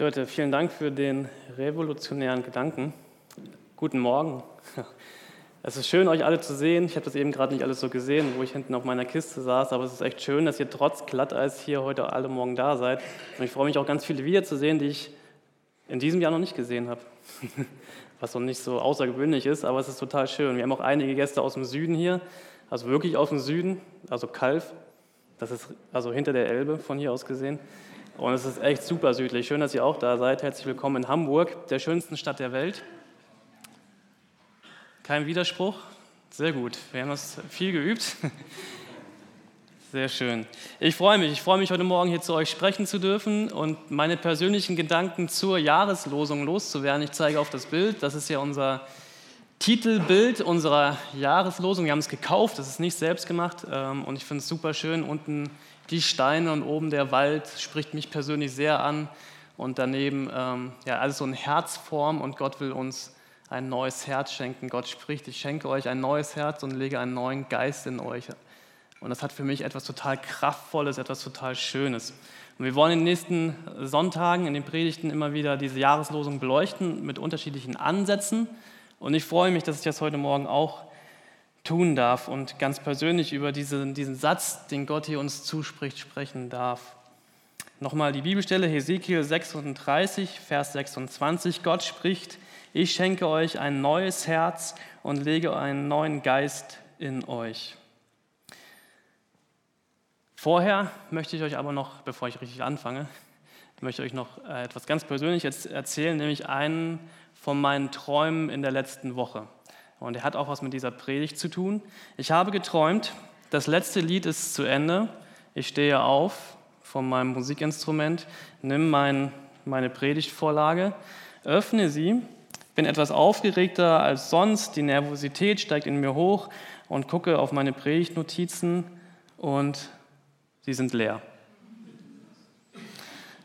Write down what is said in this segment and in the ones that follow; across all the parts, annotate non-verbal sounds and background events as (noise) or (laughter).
Dörte, vielen Dank für den revolutionären Gedanken. Guten Morgen. (laughs) Es ist schön, euch alle zu sehen. Ich habe das eben gerade nicht alles so gesehen, wo ich hinten auf meiner Kiste saß, aber es ist echt schön, dass ihr trotz Glatteis hier heute alle Morgen da seid. Und ich freue mich auch ganz viele wiederzusehen, die ich in diesem Jahr noch nicht gesehen habe. (laughs) Was noch nicht so außergewöhnlich ist, aber es ist total schön. Wir haben auch einige Gäste aus dem Süden hier, also wirklich aus dem Süden, also Kalf. Das ist also hinter der Elbe von hier aus gesehen. Und es ist echt super südlich. Schön, dass ihr auch da seid. Herzlich willkommen in Hamburg, der schönsten Stadt der Welt. Kein Widerspruch? Sehr gut. Wir haben das viel geübt. (laughs) Sehr schön. Ich freue mich. Ich freue mich, heute Morgen hier zu euch sprechen zu dürfen und meine persönlichen Gedanken zur Jahreslosung loszuwerden. Ich zeige auf das Bild. Das ist ja unser Titelbild unserer Jahreslosung. Wir haben es gekauft, das ist nicht selbst gemacht ähm, und ich finde es super schön. Unten die Steine und oben der Wald spricht mich persönlich sehr an. Und daneben, ähm, ja, alles so in Herzform und Gott will uns ein neues Herz schenken. Gott spricht, ich schenke euch ein neues Herz und lege einen neuen Geist in euch. Und das hat für mich etwas total Kraftvolles, etwas total Schönes. Und wir wollen in den nächsten Sonntagen, in den Predigten immer wieder diese Jahreslosung beleuchten mit unterschiedlichen Ansätzen. Und ich freue mich, dass ich das heute Morgen auch tun darf und ganz persönlich über diesen, diesen Satz, den Gott hier uns zuspricht, sprechen darf. Nochmal die Bibelstelle, Hesekiel 36, Vers 26. Gott spricht, ich schenke euch ein neues Herz und lege einen neuen Geist in euch. Vorher möchte ich euch aber noch, bevor ich richtig anfange, möchte ich euch noch äh, etwas ganz Persönliches erzählen, nämlich einen von meinen Träumen in der letzten Woche. Und er hat auch was mit dieser Predigt zu tun. Ich habe geträumt, das letzte Lied ist zu Ende. Ich stehe auf von meinem Musikinstrument, nimm mein, meine Predigtvorlage, öffne sie, bin etwas aufgeregter als sonst, die Nervosität steigt in mir hoch und gucke auf meine Predigtnotizen und sie sind leer.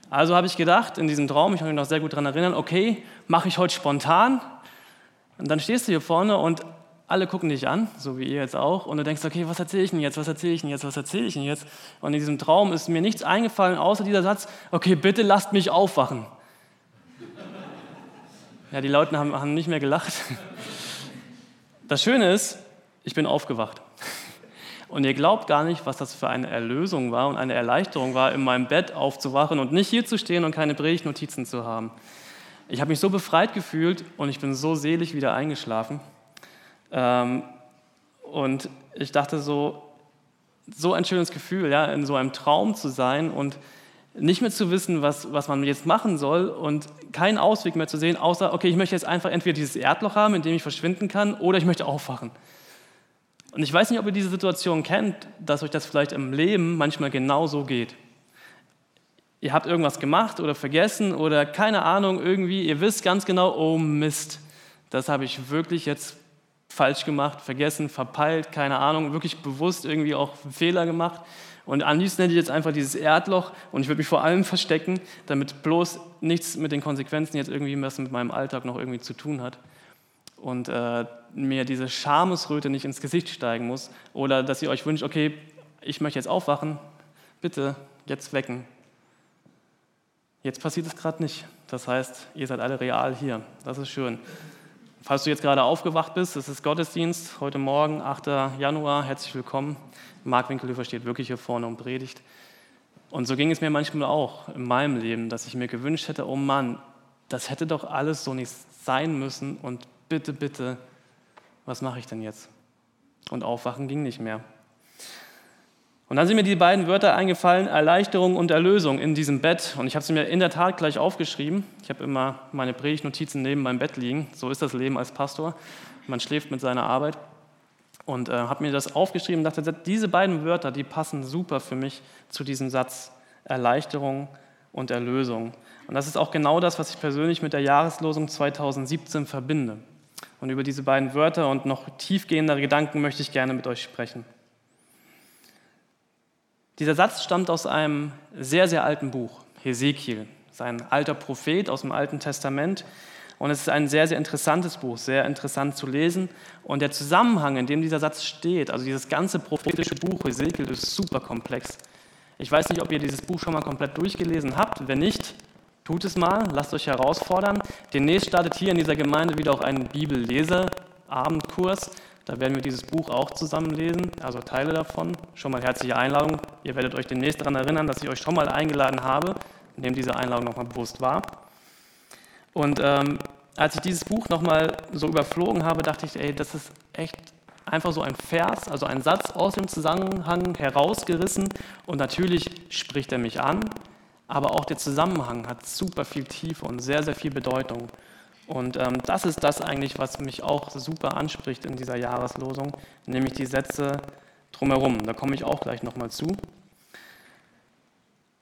Also habe ich gedacht, in diesem Traum, ich kann mich noch sehr gut daran erinnern, okay, mache ich heute spontan, und dann stehst du hier vorne und alle gucken dich an, so wie ihr jetzt auch, und du denkst, okay, was erzähle ich denn jetzt, was erzähle ich denn jetzt, was erzähle ich denn jetzt? Und in diesem Traum ist mir nichts eingefallen, außer dieser Satz, okay, bitte lasst mich aufwachen. (laughs) Ja, die Leute haben, haben nicht mehr gelacht. (laughs) Das Schöne ist, ich bin aufgewacht. (laughs) Und ihr glaubt gar nicht, was das für eine Erlösung war und eine Erleichterung war, in meinem Bett aufzuwachen und nicht hier zu stehen und keine Predigtnotizen zu haben. Ich habe mich so befreit gefühlt und ich bin so selig wieder eingeschlafen. Ähm, und ich dachte so, so ein schönes Gefühl, ja, in so einem Traum zu sein und nicht mehr zu wissen, was, was man jetzt machen soll und keinen Ausweg mehr zu sehen, außer, okay, ich möchte jetzt einfach entweder dieses Erdloch haben, in dem ich verschwinden kann, oder ich möchte aufwachen. Und ich weiß nicht, ob ihr diese Situation kennt, dass euch das vielleicht im Leben manchmal genauso geht ihr habt irgendwas gemacht oder vergessen oder keine Ahnung, irgendwie, ihr wisst ganz genau, oh Mist, das habe ich wirklich jetzt falsch gemacht, vergessen, verpeilt, keine Ahnung, wirklich bewusst irgendwie auch Fehler gemacht. Und am liebsten hätte ich jetzt einfach dieses Erdloch und ich würde mich vor allem verstecken, damit bloß nichts mit den Konsequenzen jetzt irgendwie was mit meinem Alltag noch irgendwie zu tun hat. Und äh, mir diese Schamesröte nicht ins Gesicht steigen muss. Oder dass ihr euch wünscht, okay, ich möchte jetzt aufwachen, bitte jetzt wecken. Jetzt passiert es gerade nicht. Das heißt, ihr seid alle real hier. Das ist schön. Falls du jetzt gerade aufgewacht bist, es ist Gottesdienst, heute Morgen, 8. Januar, herzlich willkommen. Marc Winkelhöfer steht wirklich hier vorne und predigt. Und so ging es mir manchmal auch in meinem Leben, dass ich mir gewünscht hätte, oh Mann, das hätte doch alles so nicht sein müssen und bitte, bitte, was mache ich denn jetzt? Und aufwachen ging nicht mehr. Und dann sind mir die beiden Wörter eingefallen, Erleichterung und Erlösung in diesem Bett. Und ich habe sie mir in der Tat gleich aufgeschrieben. Ich habe immer meine Predigtnotizen neben meinem Bett liegen. So ist das Leben als Pastor. Man schläft mit seiner Arbeit. Und äh, habe mir das aufgeschrieben und dachte, diese beiden Wörter, die passen super für mich zu diesem Satz Erleichterung und Erlösung. Und das ist auch genau das, was ich persönlich mit der Jahreslosung 2017 verbinde. Und über diese beiden Wörter und noch tiefgehendere Gedanken möchte ich gerne mit euch sprechen. Dieser Satz stammt aus einem sehr, sehr alten Buch, Hesekiel. Sein alter Prophet aus dem Alten Testament. Und es ist ein sehr, sehr interessantes Buch, sehr interessant zu lesen. Und der Zusammenhang, in dem dieser Satz steht, also dieses ganze prophetische Buch Hesekiel, ist super komplex. Ich weiß nicht, ob ihr dieses Buch schon mal komplett durchgelesen habt. Wenn nicht, Tut es mal, lasst euch herausfordern. Demnächst startet hier in dieser Gemeinde wieder auch ein Bibellese-Abendkurs. Da werden wir dieses Buch auch zusammen lesen, also Teile davon. Schon mal herzliche Einladung. Ihr werdet euch demnächst daran erinnern, dass ich euch schon mal eingeladen habe. Nehmt diese Einladung nochmal bewusst wahr. Und ähm, als ich dieses Buch nochmal so überflogen habe, dachte ich, ey, das ist echt einfach so ein Vers, also ein Satz aus dem Zusammenhang herausgerissen. Und natürlich spricht er mich an, aber auch der Zusammenhang hat super viel Tiefe und sehr, sehr viel Bedeutung. Und ähm, das ist das eigentlich, was mich auch super anspricht in dieser Jahreslosung, nämlich die Sätze drumherum. Da komme ich auch gleich nochmal zu.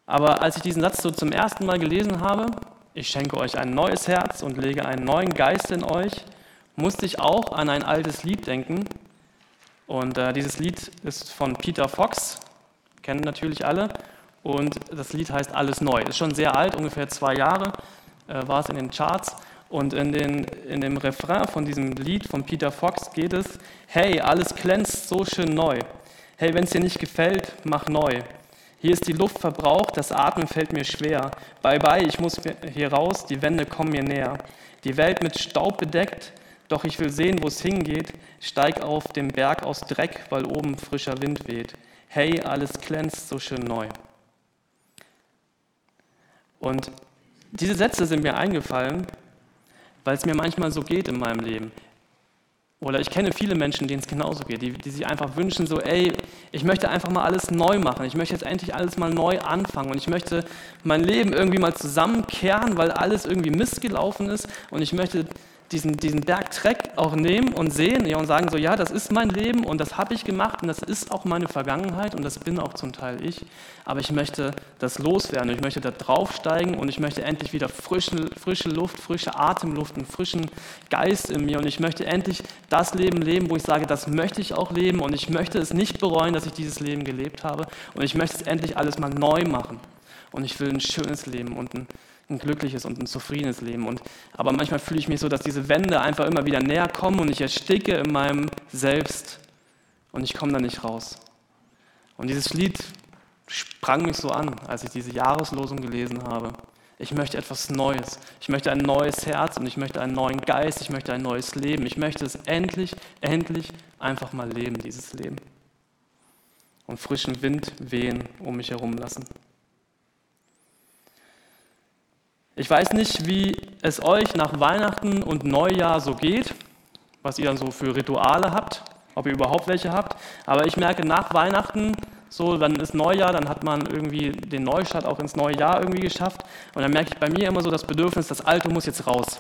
Aber als ich diesen Satz so zum ersten Mal gelesen habe, ich schenke euch ein neues Herz und lege einen neuen Geist in euch, musste ich auch an ein altes Lied denken. Und äh, dieses Lied ist von Peter Fox, kennen natürlich alle. Und das Lied heißt Alles Neu. Ist schon sehr alt, ungefähr zwei Jahre äh, war es in den Charts. Und in, den, in dem Refrain von diesem Lied von Peter Fox geht es, hey, alles glänzt so schön neu. Hey, wenn es dir nicht gefällt, mach neu. Hier ist die Luft verbraucht, das Atmen fällt mir schwer. Bye bye, ich muss hier raus, die Wände kommen mir näher. Die Welt mit Staub bedeckt, doch ich will sehen, wo es hingeht. Steig auf den Berg aus Dreck, weil oben frischer Wind weht. Hey, alles glänzt so schön neu. Und diese Sätze sind mir eingefallen, weil es mir manchmal so geht in meinem Leben. Oder ich kenne viele Menschen, denen es genauso geht, die, die sich einfach wünschen, so, ey, ich möchte einfach mal alles neu machen. Ich möchte jetzt endlich alles mal neu anfangen und ich möchte mein Leben irgendwie mal zusammenkehren, weil alles irgendwie missgelaufen ist und ich möchte diesen, diesen Berg Treck auch nehmen und sehen ja, und sagen so, ja, das ist mein Leben und das habe ich gemacht und das ist auch meine Vergangenheit und das bin auch zum Teil ich. Aber ich möchte das loswerden, ich möchte da draufsteigen und ich möchte endlich wieder frische, frische Luft, frische Atemluft, einen frischen Geist in mir. Und ich möchte endlich das Leben leben, wo ich sage, das möchte ich auch leben und ich möchte es nicht bereuen, dass ich dieses Leben gelebt habe. Und ich möchte es endlich alles mal neu machen. Und ich will ein schönes Leben und ein ein glückliches und ein zufriedenes Leben. Und, aber manchmal fühle ich mich so, dass diese Wände einfach immer wieder näher kommen und ich ersticke in meinem Selbst und ich komme da nicht raus. Und dieses Lied sprang mich so an, als ich diese Jahreslosung gelesen habe. Ich möchte etwas Neues. Ich möchte ein neues Herz und ich möchte einen neuen Geist. Ich möchte ein neues Leben. Ich möchte es endlich, endlich einfach mal leben, dieses Leben. Und frischen Wind wehen um mich herum lassen. Ich weiß nicht, wie es euch nach Weihnachten und Neujahr so geht, was ihr dann so für Rituale habt, ob ihr überhaupt welche habt. Aber ich merke nach Weihnachten, so, dann ist Neujahr, dann hat man irgendwie den Neustart auch ins neue Jahr irgendwie geschafft. Und dann merke ich bei mir immer so das Bedürfnis, das Alte muss jetzt raus.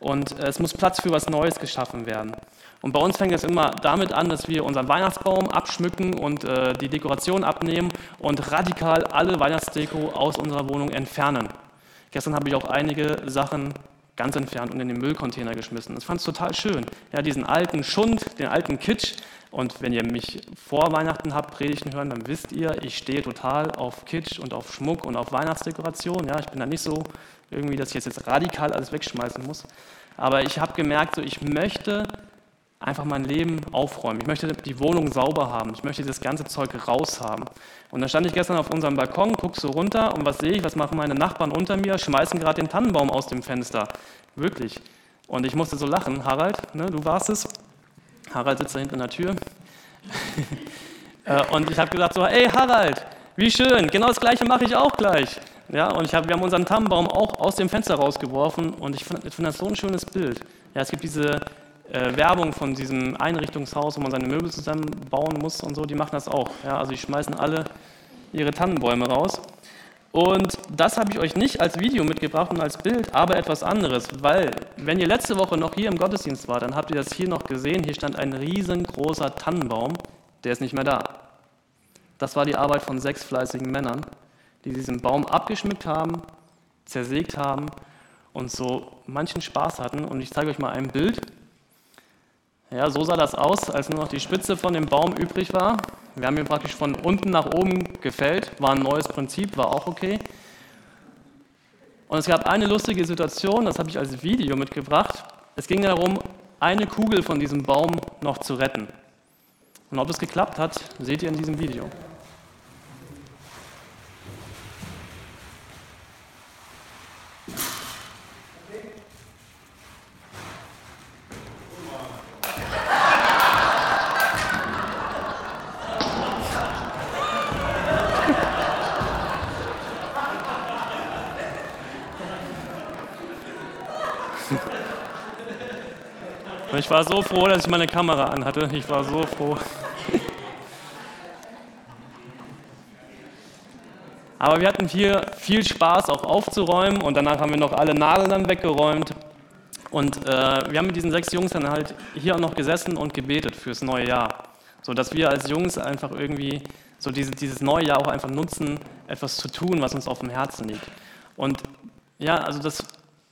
Und äh, es muss Platz für was Neues geschaffen werden. Und bei uns fängt es immer damit an, dass wir unseren Weihnachtsbaum abschmücken und äh, die Dekoration abnehmen und radikal alle Weihnachtsdeko aus unserer Wohnung entfernen. Gestern habe ich auch einige Sachen ganz entfernt und in den Müllcontainer geschmissen. Ich fand es total schön. Ja, diesen alten Schund, den alten Kitsch. Und wenn ihr mich vor Weihnachten habt predigten hören, dann wisst ihr, ich stehe total auf Kitsch und auf Schmuck und auf Weihnachtsdekoration. Ja, ich bin da nicht so irgendwie, dass ich jetzt, jetzt radikal alles wegschmeißen muss. Aber ich habe gemerkt, so, ich möchte einfach mein Leben aufräumen. Ich möchte die Wohnung sauber haben. Ich möchte das ganze Zeug raushaben. Und dann stand ich gestern auf unserem Balkon, gucke so runter und was sehe ich? Was machen meine Nachbarn unter mir? Schmeißen gerade den Tannenbaum aus dem Fenster. Wirklich. Und ich musste so lachen. Harald, ne, du warst es. Harald sitzt da hinten in der Tür. (laughs) Äh, und ich habe gesagt so, hey Harald, wie schön, genau das gleiche mache ich auch gleich. Ja, und ich hab, wir haben unseren Tannenbaum auch aus dem Fenster rausgeworfen und ich finde find das so ein schönes Bild. Ja, es gibt diese äh, Werbung von diesem Einrichtungshaus, wo man seine Möbel zusammenbauen muss und so, die machen das auch. Ja, also die schmeißen alle ihre Tannenbäume raus. Und das habe ich euch nicht als Video mitgebracht und als Bild, aber etwas anderes, weil wenn ihr letzte Woche noch hier im Gottesdienst wart, dann habt ihr das hier noch gesehen. Hier stand ein riesengroßer Tannenbaum, der ist nicht mehr da. Das war die Arbeit von sechs fleißigen Männern, die diesen Baum abgeschmückt haben, zersägt haben und so manchen Spaß hatten. Und ich zeige euch mal ein Bild. Ja, so sah das aus, als nur noch die Spitze von dem Baum übrig war. Wir haben ihn praktisch von unten nach oben gefällt, war ein neues Prinzip, war auch okay. Und es gab eine lustige Situation, das habe ich als Video mitgebracht. Es ging darum, eine Kugel von diesem Baum noch zu retten. Und ob es geklappt hat, seht ihr in diesem Video. Ich war so froh, dass ich meine Kamera anhatte. Ich war so froh. Aber wir hatten hier viel Spaß auch aufzuräumen und danach haben wir noch alle Nadeln dann weggeräumt. Und äh, wir haben mit diesen sechs Jungs dann halt hier auch noch gesessen und gebetet fürs neue Jahr. So dass wir als Jungs einfach irgendwie so diese, dieses neue Jahr auch einfach nutzen, etwas zu tun, was uns auf dem Herzen liegt. Und ja, also das,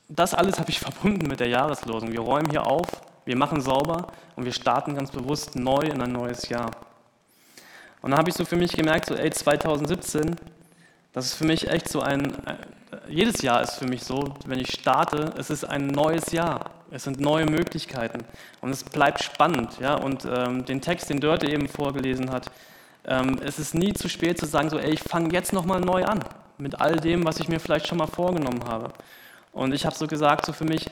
das alles habe ich (laughs) verbunden mit der Jahreslosung. Wir räumen hier auf, wir machen sauber und wir starten ganz bewusst neu in ein neues Jahr. Und dann habe ich so für mich gemerkt, so ey, 2017, das ist für mich echt so ein, jedes Jahr ist für mich so, wenn ich starte, es ist ein neues Jahr. Es sind neue Möglichkeiten und es bleibt spannend. Ja? Und ähm, den Text, den Dörte eben vorgelesen hat, ähm, es ist nie zu spät zu sagen, so, ey, ich fange jetzt nochmal neu an mit all dem, was ich mir vielleicht schon mal vorgenommen habe. Und ich habe so gesagt, so für mich,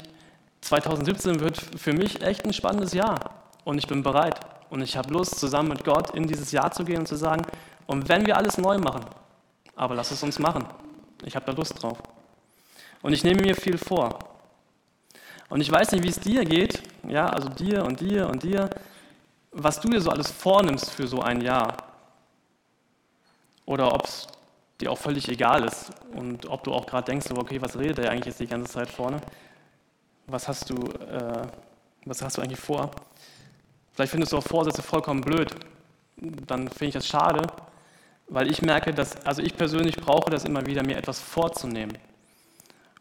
2017 wird für mich echt ein spannendes Jahr und ich bin bereit und ich habe Lust, zusammen mit Gott in dieses Jahr zu gehen und zu sagen, und wenn wir alles neu machen, aber lass es uns machen. Ich habe da Lust drauf. Und ich nehme mir viel vor. Und ich weiß nicht, wie es dir geht, ja, also dir und dir und dir, was du dir so alles vornimmst für so ein Jahr. Oder ob es dir auch völlig egal ist und ob du auch gerade denkst, okay, was redet er eigentlich jetzt die ganze Zeit vorne? Was hast du, äh, was hast du eigentlich vor? Vielleicht findest du auch Vorsätze vollkommen blöd. Dann finde ich das schade, weil ich merke, dass, also ich persönlich brauche das immer wieder, mir etwas vorzunehmen.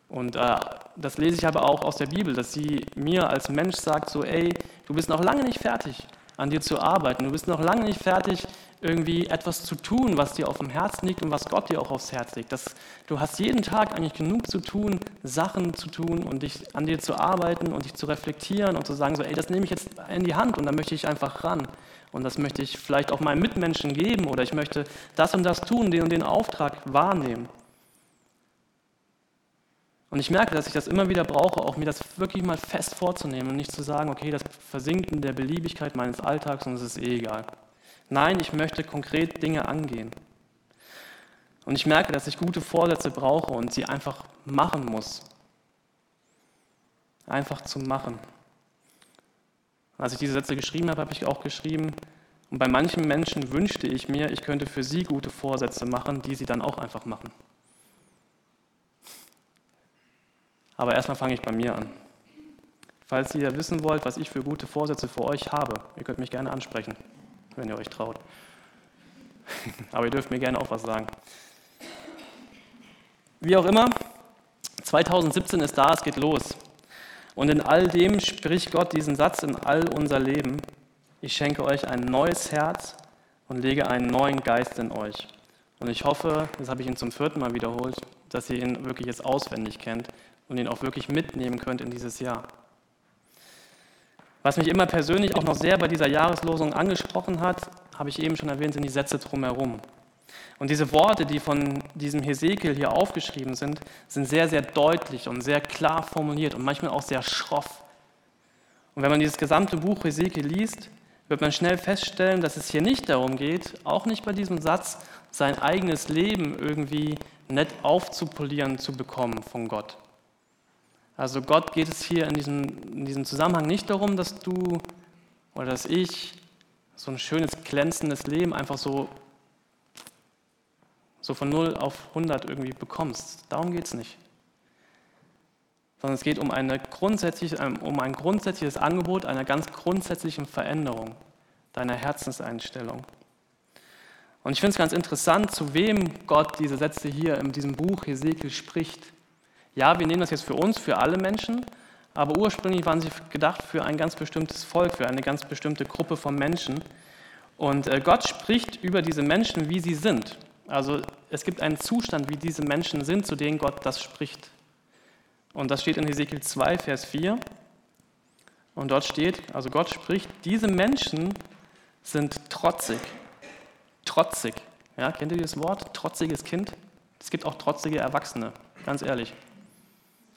Und äh, das lese ich aber auch aus der Bibel, dass sie mir als Mensch sagt, so, ey, du bist noch lange nicht fertig, an dir zu arbeiten. Du bist noch lange nicht fertig, irgendwie etwas zu tun, was dir auf dem Herzen liegt und was Gott dir auch aufs Herz legt. Das, du hast jeden Tag eigentlich genug zu tun, Sachen zu tun und dich an dir zu arbeiten und dich zu reflektieren und zu sagen, so, ey, das nehme ich jetzt in die Hand und da möchte ich einfach ran. Und das möchte ich vielleicht auch meinen Mitmenschen geben oder ich möchte das und das tun, den und den Auftrag wahrnehmen. Und ich merke, dass ich das immer wieder brauche, auch mir das wirklich mal fest vorzunehmen und nicht zu sagen, okay, das versinkt in der Beliebigkeit meines Alltags und es ist eh egal. Nein, ich möchte konkret Dinge angehen. Und ich merke, dass ich gute Vorsätze brauche und sie einfach machen muss. Einfach zu machen. Als ich diese Sätze geschrieben habe, habe ich auch geschrieben, und bei manchen Menschen wünschte ich mir, ich könnte für sie gute Vorsätze machen, die sie dann auch einfach machen. Aber erstmal fange ich bei mir an. Falls ihr wissen wollt, was ich für gute Vorsätze für euch habe, ihr könnt mich gerne ansprechen wenn ihr euch traut. (laughs) Aber ihr dürft mir gerne auch was sagen. Wie auch immer, 2017 ist da, es geht los. Und in all dem spricht Gott diesen Satz in all unser Leben. Ich schenke euch ein neues Herz und lege einen neuen Geist in euch. Und ich hoffe, das habe ich ihn zum vierten Mal wiederholt, dass ihr ihn wirklich jetzt auswendig kennt und ihn auch wirklich mitnehmen könnt in dieses Jahr. Was mich immer persönlich auch noch sehr bei dieser Jahreslosung angesprochen hat, habe ich eben schon erwähnt, sind die Sätze drumherum. Und diese Worte, die von diesem Hesekiel hier aufgeschrieben sind, sind sehr, sehr deutlich und sehr klar formuliert und manchmal auch sehr schroff. Und wenn man dieses gesamte Buch Hesekiel liest, wird man schnell feststellen, dass es hier nicht darum geht, auch nicht bei diesem Satz, sein eigenes Leben irgendwie nett aufzupolieren zu bekommen von Gott. Also Gott geht es hier in diesem, in diesem Zusammenhang nicht darum, dass du oder dass ich so ein schönes, glänzendes Leben einfach so, so von 0 auf 100 irgendwie bekommst. Darum geht es nicht. Sondern es geht um, eine grundsätzliche, um ein grundsätzliches Angebot einer ganz grundsätzlichen Veränderung deiner Herzenseinstellung. Und ich finde es ganz interessant, zu wem Gott diese Sätze hier in diesem Buch Hesekiel spricht. Ja, wir nehmen das jetzt für uns, für alle Menschen, aber ursprünglich waren sie gedacht für ein ganz bestimmtes Volk, für eine ganz bestimmte Gruppe von Menschen. Und äh, Gott spricht über diese Menschen, wie sie sind. Also es gibt einen Zustand, wie diese Menschen sind, zu denen Gott das spricht. Und das steht in Hesekiel 2, Vers 4. Und dort steht, also Gott spricht, diese Menschen sind trotzig. Trotzig. Ja, kennt ihr dieses Wort? Trotziges Kind? Es gibt auch trotzige Erwachsene, ganz ehrlich.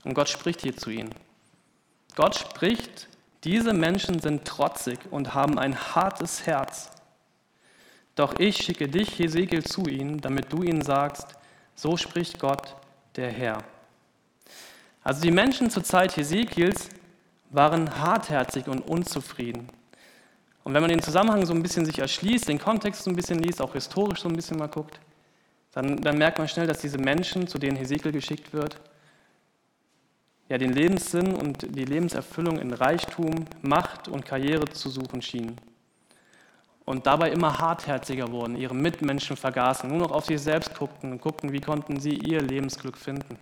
Und Gott spricht hier zu ihnen. Gott spricht, diese Menschen sind trotzig und haben ein hartes Herz. Doch ich schicke dich, Hesekiel, zu ihnen, damit du ihnen sagst, so spricht Gott, der Herr. Also die Menschen zur Zeit Hesekiels waren hartherzig und unzufrieden. Und wenn man den Zusammenhang so ein bisschen sich erschließt, den Kontext so ein bisschen liest, auch historisch so ein bisschen mal guckt, dann, dann merkt man schnell, dass diese Menschen, zu denen Hesekiel geschickt wird, ja den Lebenssinn und die Lebenserfüllung in Reichtum, Macht und Karriere zu suchen schienen. Und dabei immer hartherziger wurden, ihre Mitmenschen vergaßen, nur noch auf sich selbst guckten und guckten, wie konnten sie ihr Lebensglück finden.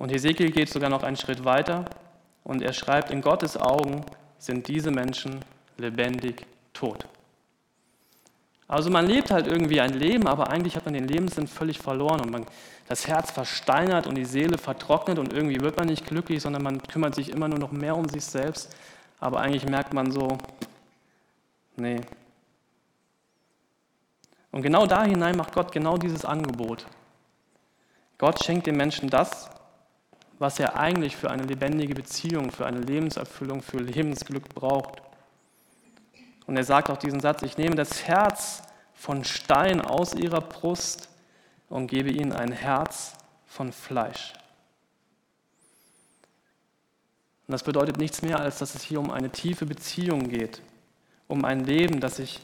Und Hesekiel geht sogar noch einen Schritt weiter und er schreibt, in Gottes Augen sind diese Menschen lebendig tot. Also man lebt halt irgendwie ein Leben, aber eigentlich hat man den Lebenssinn völlig verloren und man, das Herz versteinert und die Seele vertrocknet und irgendwie wird man nicht glücklich, sondern man kümmert sich immer nur noch mehr um sich selbst. Aber eigentlich merkt man so, nee. Und genau da hinein macht Gott genau dieses Angebot. Gott schenkt den Menschen das, was er eigentlich für eine lebendige Beziehung, für eine Lebenserfüllung, für Lebensglück braucht. Und er sagt auch diesen Satz, ich nehme das Herz von Stein aus ihrer Brust und gebe ihnen ein Herz von Fleisch. Und das bedeutet nichts mehr, als dass es hier um eine tiefe Beziehung geht, um ein Leben, das sich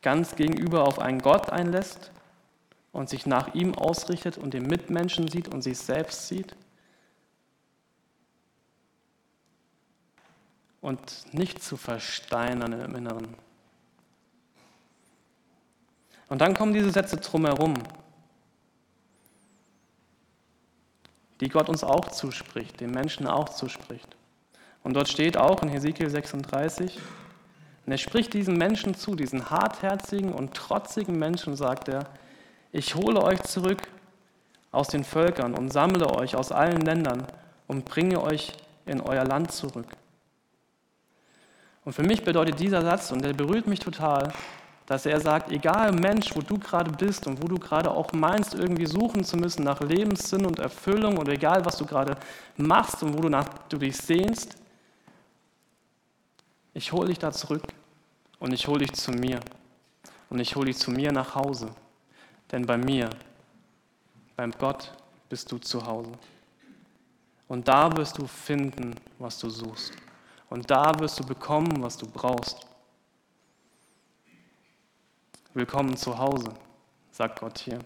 ganz gegenüber auf einen Gott einlässt und sich nach ihm ausrichtet und den Mitmenschen sieht und sich selbst sieht und nicht zu versteinern im Inneren. Und dann kommen diese Sätze drumherum, die Gott uns auch zuspricht, den Menschen auch zuspricht. Und dort steht auch in Hesekiel 36, und er spricht diesen Menschen zu, diesen hartherzigen und trotzigen Menschen, sagt er, ich hole euch zurück aus den Völkern und sammle euch aus allen Ländern und bringe euch in euer Land zurück. Und für mich bedeutet dieser Satz, und der berührt mich total, dass er sagt, egal Mensch, wo du gerade bist und wo du gerade auch meinst, irgendwie suchen zu müssen nach Lebenssinn und Erfüllung und egal, was du gerade machst und wo du, nach, du dich sehnst, ich hole dich da zurück und ich hole dich zu mir und ich hole dich zu mir nach Hause. Denn bei mir, beim Gott, bist du zu Hause. Und da wirst du finden, was du suchst. Und da wirst du bekommen, was du brauchst. Willkommen zu Hause, sagt Gott hier.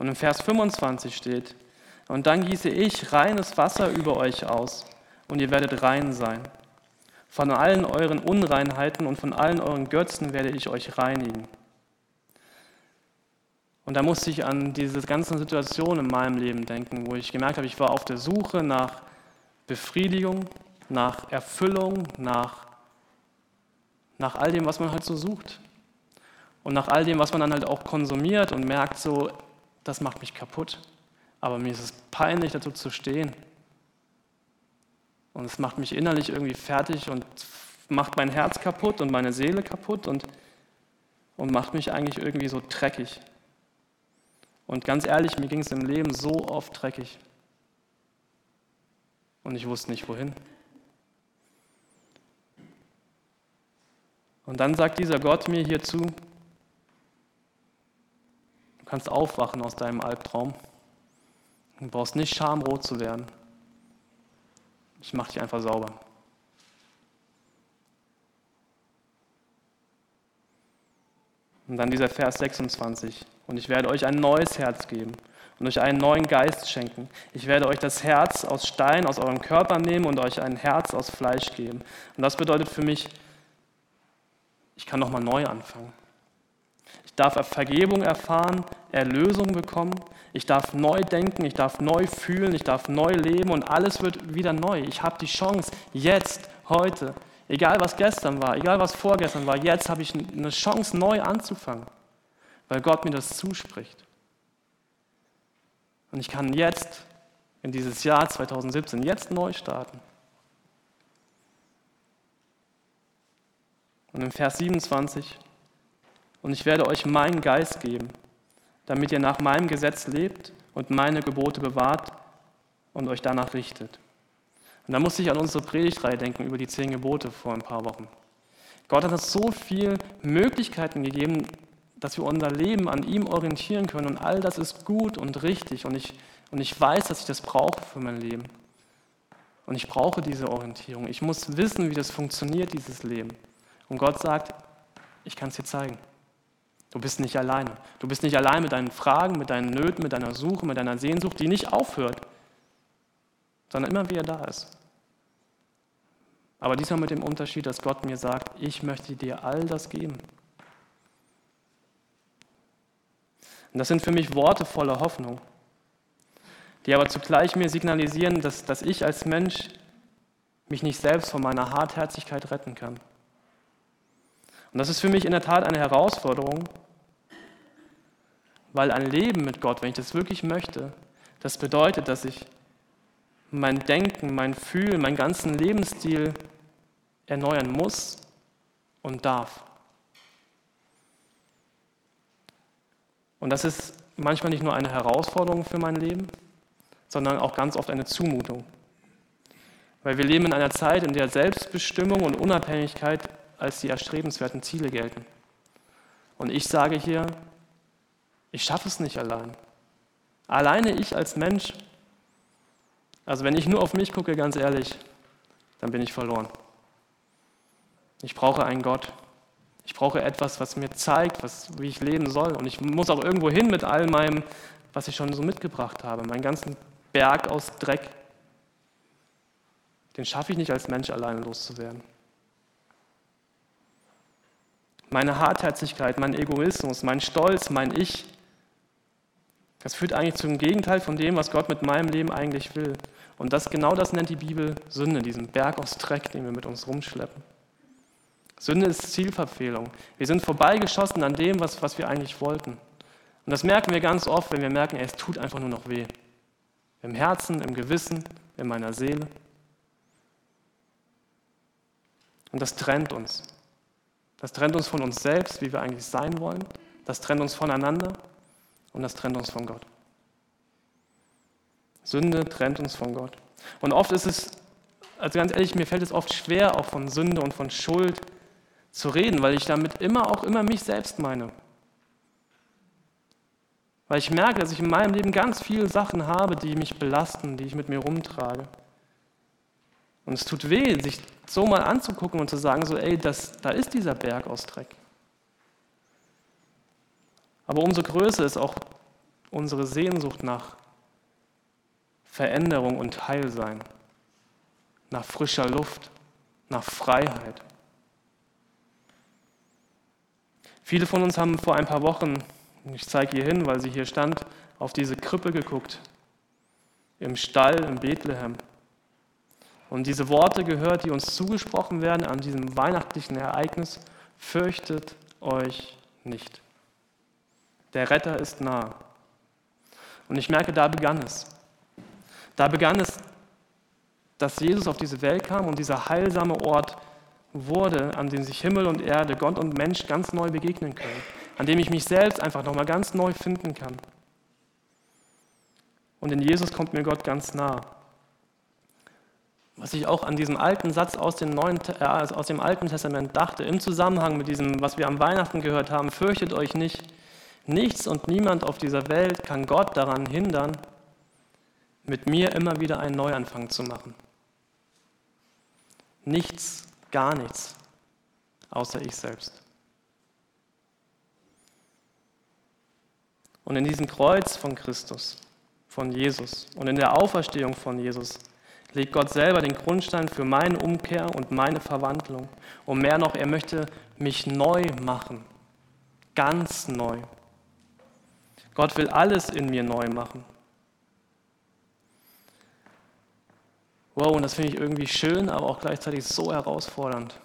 Und im Vers 25 steht, und dann gieße ich reines Wasser über euch aus, und ihr werdet rein sein. Von allen euren Unreinheiten und von allen euren Götzen werde ich euch reinigen. Und da musste ich an diese ganze Situation in meinem Leben denken, wo ich gemerkt habe, ich war auf der Suche nach Befriedigung, nach Erfüllung, nach, nach all dem, was man halt so sucht. Und nach all dem, was man dann halt auch konsumiert und merkt, so, das macht mich kaputt. Aber mir ist es peinlich, dazu zu stehen. Und es macht mich innerlich irgendwie fertig und macht mein Herz kaputt und meine Seele kaputt und, und macht mich eigentlich irgendwie so dreckig. Und ganz ehrlich, mir ging es im Leben so oft dreckig. Und ich wusste nicht wohin. Und dann sagt dieser Gott mir hierzu, du kannst aufwachen aus deinem Albtraum. Du brauchst nicht schamrot zu werden. Ich mache dich einfach sauber. Und dann dieser Vers 26. Und ich werde euch ein neues Herz geben und euch einen neuen Geist schenken. Ich werde euch das Herz aus Stein aus eurem Körper nehmen und euch ein Herz aus Fleisch geben. Und das bedeutet für mich, ich kann nochmal neu anfangen. Ich darf Vergebung erfahren, Erlösung bekommen. Ich darf neu denken, ich darf neu fühlen, ich darf neu leben und alles wird wieder neu. Ich habe die Chance, jetzt, heute, egal was gestern war, egal was vorgestern war, jetzt habe ich eine Chance, neu anzufangen, weil Gott mir das zuspricht. Und ich kann jetzt, in dieses Jahr 2017, jetzt neu starten. Und im Vers 27, und ich werde euch meinen Geist geben, damit ihr nach meinem Gesetz lebt und meine Gebote bewahrt und euch danach richtet. Und da musste ich an unsere Predigtreihe denken über die zehn Gebote vor ein paar Wochen. Gott hat uns so viele Möglichkeiten gegeben, dass wir unser Leben an ihm orientieren können und all das ist gut und richtig und ich, Und ich weiß, dass ich das brauche für mein Leben. Und ich brauche diese Orientierung. Ich muss wissen, wie das funktioniert, dieses Leben. Und Gott sagt, ich kann es dir zeigen. Du bist nicht alleine. Du bist nicht allein mit deinen Fragen, mit deinen Nöten, mit deiner Suche, mit deiner Sehnsucht, die nicht aufhört, sondern immer wieder da ist. Aber diesmal mit dem Unterschied, dass Gott mir sagt, ich möchte dir all das geben. Und das sind für mich Worte voller Hoffnung, die aber zugleich mir signalisieren, dass, dass ich als Mensch mich nicht selbst von meiner Hartherzigkeit retten kann. Und das ist für mich in der Tat eine Herausforderung, weil ein Leben mit Gott, wenn ich das wirklich möchte, das bedeutet, dass ich mein Denken, mein Fühlen, meinen ganzen Lebensstil erneuern muss und darf. Und das ist manchmal nicht nur eine Herausforderung für mein Leben, sondern auch ganz oft eine Zumutung. Weil wir leben in einer Zeit, in der Selbstbestimmung und Unabhängigkeit als die erstrebenswerten Ziele gelten. Und ich sage hier, ich schaffe es nicht allein. Alleine ich als Mensch, also wenn ich nur auf mich gucke, ganz ehrlich, dann bin ich verloren. Ich brauche einen Gott. Ich brauche etwas, was mir zeigt, was, wie ich leben soll. Und ich muss auch irgendwo hin mit all meinem, was ich schon so mitgebracht habe, meinen ganzen Berg aus Dreck. Den schaffe ich nicht als Mensch alleine loszuwerden. Meine Hartherzigkeit, mein Egoismus, mein Stolz, mein Ich, das führt eigentlich zum Gegenteil von dem, was Gott mit meinem Leben eigentlich will. Und das, genau das nennt die Bibel Sünde, diesen Berg aus Dreck, den wir mit uns rumschleppen. Sünde ist Zielverfehlung. Wir sind vorbeigeschossen an dem, was, was wir eigentlich wollten. Und das merken wir ganz oft, wenn wir merken, es tut einfach nur noch weh. Im Herzen, im Gewissen, in meiner Seele. Und das trennt uns. Das trennt uns von uns selbst, wie wir eigentlich sein wollen. Das trennt uns voneinander und das trennt uns von Gott. Sünde trennt uns von Gott. Und oft ist es, also ganz ehrlich, mir fällt es oft schwer, auch von Sünde und von Schuld zu reden, weil ich damit immer auch immer mich selbst meine. Weil ich merke, dass ich in meinem Leben ganz viele Sachen habe, die mich belasten, die ich mit mir rumtrage. Und es tut weh, sich so mal anzugucken und zu sagen, so, ey, das, da ist dieser Berg aus Dreck. Aber umso größer ist auch unsere Sehnsucht nach Veränderung und Heilsein, nach frischer Luft, nach Freiheit. Viele von uns haben vor ein paar Wochen, ich zeige hier hin, weil sie hier stand, auf diese Krippe geguckt, im Stall in Bethlehem. Und diese Worte gehört, die uns zugesprochen werden an diesem weihnachtlichen Ereignis, fürchtet euch nicht. Der Retter ist nah. Und ich merke, da begann es. Da begann es, dass Jesus auf diese Welt kam und dieser heilsame Ort wurde, an dem sich Himmel und Erde, Gott und Mensch ganz neu begegnen können, an dem ich mich selbst einfach nochmal ganz neu finden kann. Und in Jesus kommt mir Gott ganz nah. Was ich auch an diesem alten Satz aus dem, Neuen, äh, aus dem Alten Testament dachte, im Zusammenhang mit diesem, was wir am Weihnachten gehört haben, fürchtet euch nicht, Nichts und niemand auf dieser Welt kann Gott daran hindern, mit mir immer wieder einen Neuanfang zu machen. Nichts, gar nichts, außer ich selbst. Und in diesem Kreuz von Christus, von Jesus und in der Auferstehung von Jesus legt Gott selber den Grundstein für meine Umkehr und meine Verwandlung. Und mehr noch, er möchte mich neu machen, ganz neu. Gott will alles in mir neu machen. Wow, und das finde ich irgendwie schön, aber auch gleichzeitig so herausfordernd.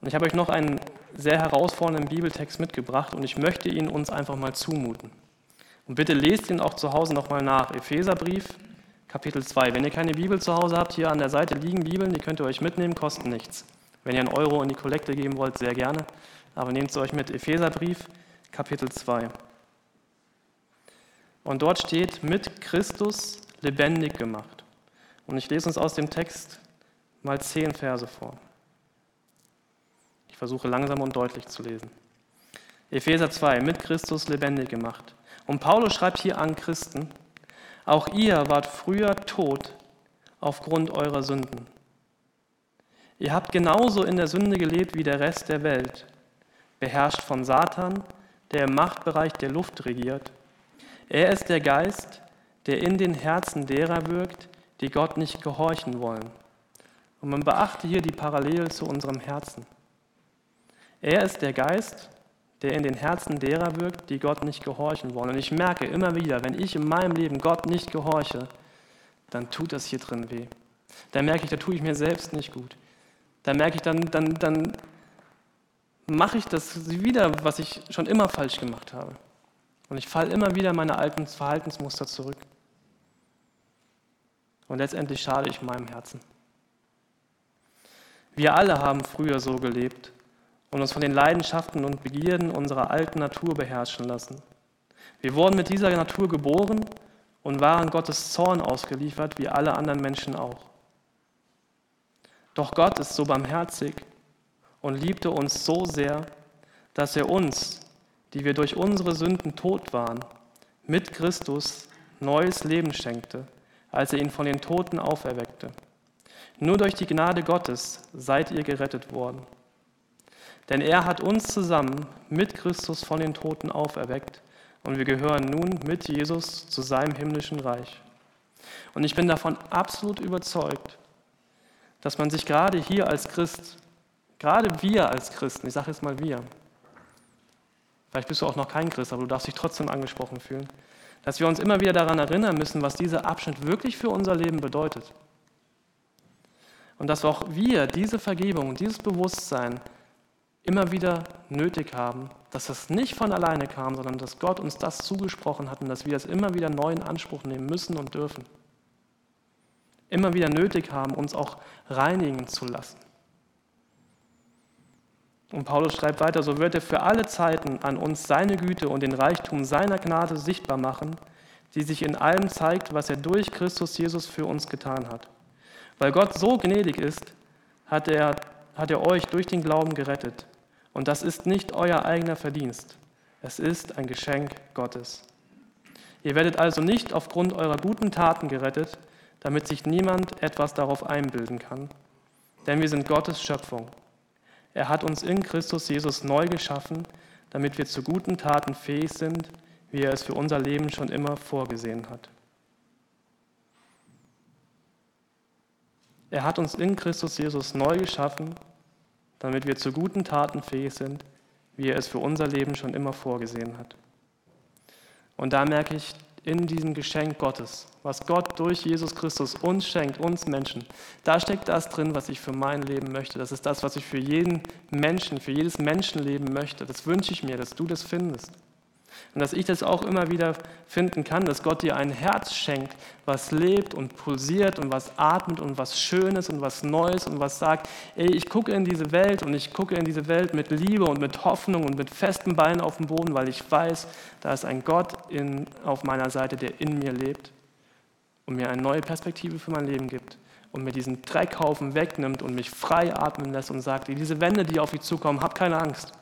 Und ich habe euch noch einen sehr herausfordernden Bibeltext mitgebracht und ich möchte ihn uns einfach mal zumuten. Und bitte lest ihn auch zu Hause nochmal nach. Epheserbrief, Kapitel 2. Wenn ihr keine Bibel zu Hause habt, hier an der Seite liegen Bibeln, die könnt ihr euch mitnehmen, kosten nichts. Wenn ihr einen Euro in die Kollekte geben wollt, sehr gerne. Aber nehmt sie euch mit. Epheserbrief, Kapitel 2. Und dort steht, mit Christus lebendig gemacht. Und ich lese uns aus dem Text mal zehn Verse vor. Ich versuche langsam und deutlich zu lesen. Epheser 2, mit Christus lebendig gemacht Und Paulus schreibt hier an Christen, auch ihr wart früher tot aufgrund eurer Sünden. Ihr habt genauso in der Sünde gelebt wie der Rest der Welt, beherrscht von Satan, der im Machtbereich der Luft regiert. Er ist der Geist, der in den Herzen derer wirkt, die Gott nicht gehorchen wollen. Und man beachte hier die Parallele zu unserem Herzen. Er ist der Geist, der in den Herzen derer wirkt, die Gott nicht gehorchen wollen. Und ich merke immer wieder, wenn ich in meinem Leben Gott nicht gehorche, dann tut das hier drin weh. Da merke ich, da tue ich mir selbst nicht gut. Da merke ich, dann, dann, dann mache ich das wieder, was ich schon immer falsch gemacht habe. Und ich falle immer wieder meine alten Verhaltensmuster zurück. Und letztendlich schade ich meinem Herzen. Wir alle haben früher so gelebt und uns von den Leidenschaften und Begierden unserer alten Natur beherrschen lassen. Wir wurden mit dieser Natur geboren und waren Gottes Zorn ausgeliefert, wie alle anderen Menschen auch. Doch Gott ist so barmherzig und liebte uns so sehr, dass er uns, die wir durch unsere Sünden tot waren, mit Christus neues Leben schenkte, als er ihn von den Toten auferweckte. Nur durch die Gnade Gottes seid ihr gerettet worden. Denn er hat uns zusammen mit Christus von den Toten auferweckt und wir gehören nun mit Jesus zu seinem himmlischen Reich. Und ich bin davon absolut überzeugt, dass man sich gerade hier als Christ, gerade wir als Christen, ich sage jetzt mal wir, vielleicht bist du auch noch kein Christ, aber du darfst dich trotzdem angesprochen fühlen, dass wir uns immer wieder daran erinnern müssen, was dieser Abschnitt wirklich für unser Leben bedeutet. Und dass auch wir diese Vergebung und dieses Bewusstsein immer wieder nötig haben, dass das nicht von alleine kam, sondern dass Gott uns das zugesprochen hat und dass wir das immer wieder neu in Anspruch nehmen müssen und dürfen. Immer wieder nötig haben, uns auch reinigen zu lassen. Und Paulus schreibt weiter, so wird er für alle Zeiten an uns seine Güte und den Reichtum seiner Gnade sichtbar machen, die sich in allem zeigt, was er durch Christus Jesus für uns getan hat. Weil Gott so gnädig ist, hat er, hat er euch durch den Glauben gerettet. Und das ist nicht euer eigener Verdienst. Es ist ein Geschenk Gottes. Ihr werdet also nicht aufgrund eurer guten Taten gerettet, damit sich niemand etwas darauf einbilden kann. Denn wir sind Gottes Schöpfung. Er hat uns in Christus Jesus neu geschaffen, damit wir zu guten Taten fähig sind, wie er es für unser Leben schon immer vorgesehen hat. Er hat uns in Christus Jesus neu geschaffen, damit wir zu guten Taten fähig sind, wie er es für unser Leben schon immer vorgesehen hat. Und da merke ich in diesem Geschenk Gottes, was Gott durch Jesus Christus uns schenkt, uns Menschen, da steckt das drin, was ich für mein Leben möchte. Das ist das, was ich für jeden Menschen, für jedes Menschenleben möchte. Das wünsche ich mir, dass du das findest. Und dass ich das auch immer wieder finden kann, dass Gott dir ein Herz schenkt, was lebt und pulsiert und was atmet und was Schönes und was Neues und was sagt, ey, ich gucke in diese Welt und ich gucke in diese Welt mit Liebe und mit Hoffnung und mit festen Beinen auf dem Boden, weil ich weiß, da ist ein Gott in, auf meiner Seite, der in mir lebt und mir eine neue Perspektive für mein Leben gibt und mir diesen Dreckhaufen wegnimmt und mich frei atmen lässt und sagt, diese Wände, die auf mich zukommen, hab keine Angst.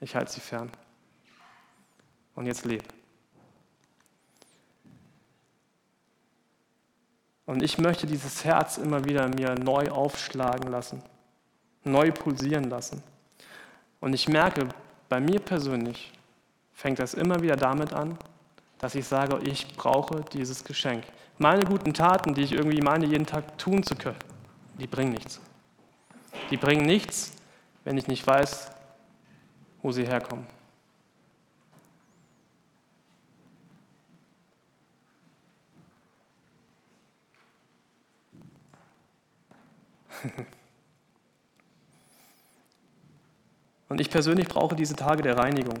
Ich halte sie fern und jetzt leb. Und ich möchte dieses Herz immer wieder mir neu aufschlagen lassen, neu pulsieren lassen. Und ich merke, bei mir persönlich fängt das immer wieder damit an, dass ich sage, ich brauche dieses Geschenk. Meine guten Taten, die ich irgendwie meine, jeden Tag tun zu können, die bringen nichts. Die bringen nichts, wenn ich nicht weiß, wo sie herkommen. (laughs) Und ich persönlich brauche diese Tage der Reinigung,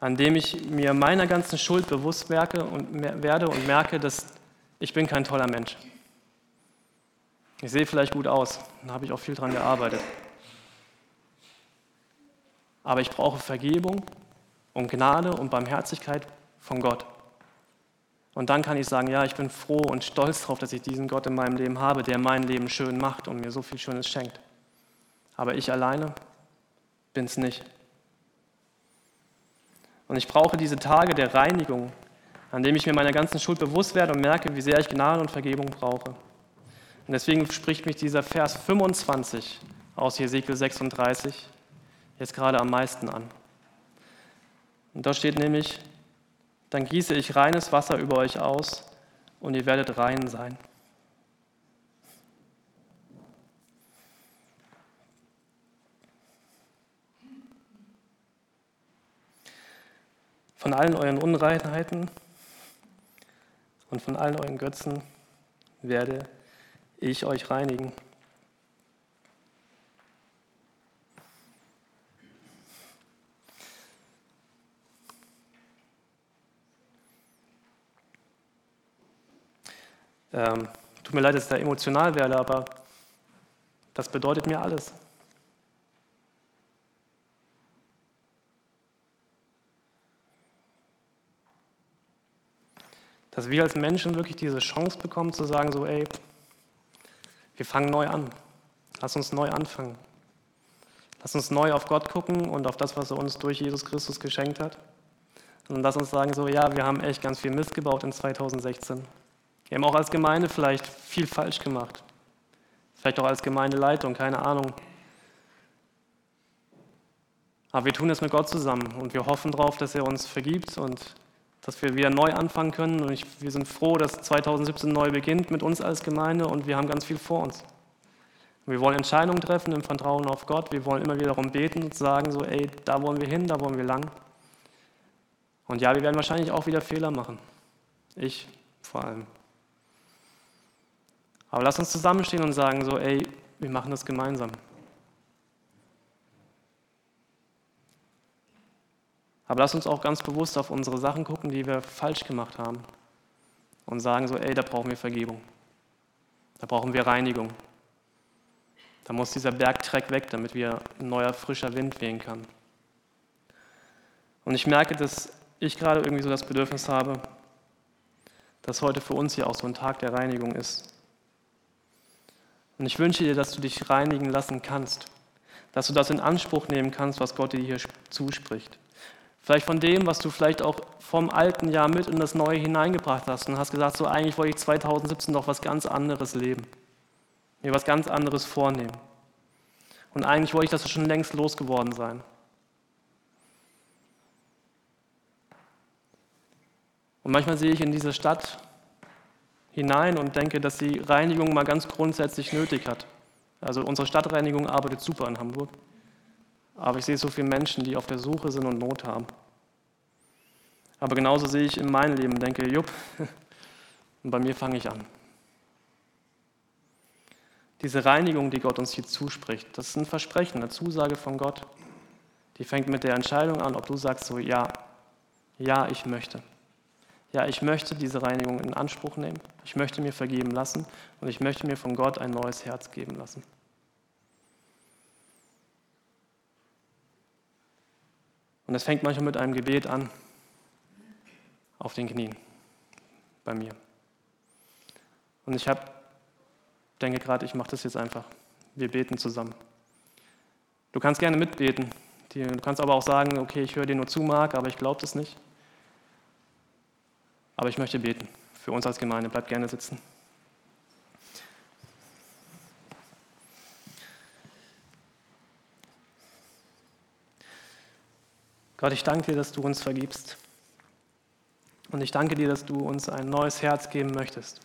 an dem ich mir meiner ganzen Schuld bewusst merke und werde und merke, dass ich bin kein toller Mensch. Ich sehe vielleicht gut aus, da habe ich auch viel dran gearbeitet. Aber ich brauche Vergebung und Gnade und Barmherzigkeit von Gott. Und dann kann ich sagen, ja, ich bin froh und stolz darauf, dass ich diesen Gott in meinem Leben habe, der mein Leben schön macht und mir so viel Schönes schenkt. Aber ich alleine bin es nicht. Und ich brauche diese Tage der Reinigung, an dem ich mir meiner ganzen Schuld bewusst werde und merke, wie sehr ich Gnade und Vergebung brauche. Und deswegen spricht mich dieser Vers 25 aus Hesekiel 36 jetzt gerade am meisten an. Und da steht nämlich, dann gieße ich reines Wasser über euch aus und ihr werdet rein sein. Von allen euren Unreinheiten und von allen euren Götzen werde ich euch reinigen. Ähm, tut mir leid, dass ich da emotional werde, aber das bedeutet mir alles. Dass wir als Menschen wirklich diese Chance bekommen zu sagen, so, ey, wir fangen neu an. Lass uns neu anfangen. Lass uns neu auf Gott gucken und auf das, was er uns durch Jesus Christus geschenkt hat. Und lass uns sagen, so, ja, wir haben echt ganz viel Mist gebaut in 2016. Wir haben auch als Gemeinde vielleicht viel falsch gemacht. Vielleicht auch als Gemeindeleitung, keine Ahnung. Aber wir tun es mit Gott zusammen und wir hoffen darauf, dass er uns vergibt und dass wir wieder neu anfangen können. Und ich, wir sind froh, dass 2017 neu beginnt mit uns als Gemeinde und wir haben ganz viel vor uns. Wir wollen Entscheidungen treffen im Vertrauen auf Gott. Wir wollen immer wieder darum beten und sagen so, ey, da wollen wir hin, da wollen wir lang. Und ja, wir werden wahrscheinlich auch wieder Fehler machen. Ich vor allem. Aber lass uns zusammenstehen und sagen so, ey, wir machen das gemeinsam. Aber lass uns auch ganz bewusst auf unsere Sachen gucken, die wir falsch gemacht haben. Und sagen so, ey, da brauchen wir Vergebung. Da brauchen wir Reinigung. Da muss dieser Bergtreck weg, damit wir ein neuer, frischer Wind wehen kann. Und ich merke, dass ich gerade irgendwie so das Bedürfnis habe, dass heute für uns hier auch so ein Tag der Reinigung ist. Und ich wünsche dir, dass du dich reinigen lassen kannst, dass du das in Anspruch nehmen kannst, was Gott dir hier zuspricht. Vielleicht von dem, was du vielleicht auch vom alten Jahr mit in das neue hineingebracht hast und hast gesagt, so eigentlich wollte ich 2017 noch was ganz anderes leben, mir was ganz anderes vornehmen. Und eigentlich wollte ich das schon längst losgeworden sein. Und manchmal sehe ich in dieser Stadt hinein und denke, dass die Reinigung mal ganz grundsätzlich nötig hat. Also unsere Stadtreinigung arbeitet super in Hamburg. Aber ich sehe so viele Menschen, die auf der Suche sind und Not haben. Aber genauso sehe ich in meinem Leben denke, jupp, (laughs) und bei mir fange ich an. Diese Reinigung, die Gott uns hier zuspricht, das ist ein Versprechen, eine Zusage von Gott. Die fängt mit der Entscheidung an, ob du sagst so, ja, ja, ich möchte ja, ich möchte diese Reinigung in Anspruch nehmen, ich möchte mir vergeben lassen und ich möchte mir von Gott ein neues Herz geben lassen. Und es fängt manchmal mit einem Gebet an, auf den Knien, bei mir. Und ich hab, denke gerade, ich mache das jetzt einfach. Wir beten zusammen. Du kannst gerne mitbeten. Du kannst aber auch sagen, okay, ich höre dir nur zu, Marc, aber ich glaube das nicht. Aber ich möchte beten für uns als Gemeinde. Bleibt gerne sitzen. Gott, ich danke dir, dass du uns vergibst. Und ich danke dir, dass du uns ein neues Herz geben möchtest.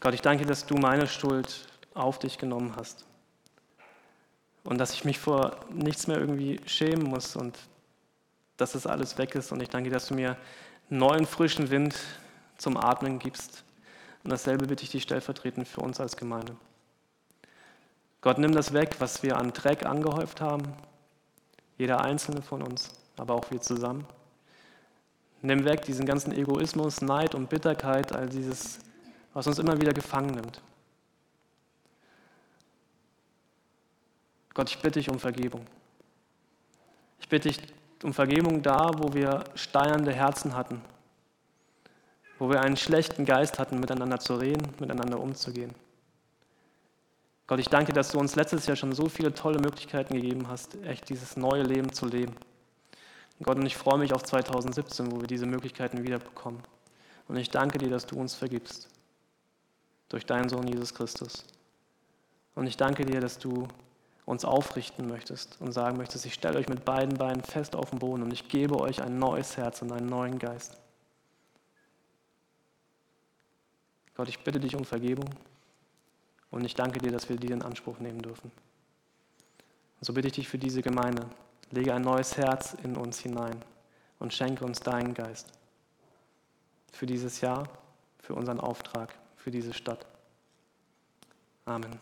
Gott, ich danke dir, dass du meine Schuld auf dich genommen hast. Und dass ich mich vor nichts mehr irgendwie schämen muss und dass das alles weg ist. Und ich danke, dass du mir neuen, frischen Wind zum Atmen gibst. Und dasselbe bitte ich dich stellvertretend für uns als Gemeinde. Gott, nimm das weg, was wir an Dreck angehäuft haben. Jeder einzelne von uns, aber auch wir zusammen. Nimm weg diesen ganzen Egoismus, Neid und Bitterkeit, all dieses, was uns immer wieder gefangen nimmt. Gott, ich bitte dich um Vergebung. Ich bitte dich, um Vergebung da, wo wir steinernde Herzen hatten, wo wir einen schlechten Geist hatten, miteinander zu reden, miteinander umzugehen. Gott, ich danke, dass du uns letztes Jahr schon so viele tolle Möglichkeiten gegeben hast, echt dieses neue Leben zu leben. Gott, und ich freue mich auf 2017, wo wir diese Möglichkeiten wieder bekommen. Und ich danke dir, dass du uns vergibst. Durch deinen Sohn Jesus Christus. Und ich danke dir, dass du uns aufrichten möchtest und sagen möchtest, ich stelle euch mit beiden Beinen fest auf den Boden und ich gebe euch ein neues Herz und einen neuen Geist. Gott, ich bitte dich um Vergebung und ich danke dir, dass wir die in Anspruch nehmen dürfen. Und so bitte ich dich für diese Gemeinde, lege ein neues Herz in uns hinein und schenke uns deinen Geist für dieses Jahr, für unseren Auftrag, für diese Stadt. Amen.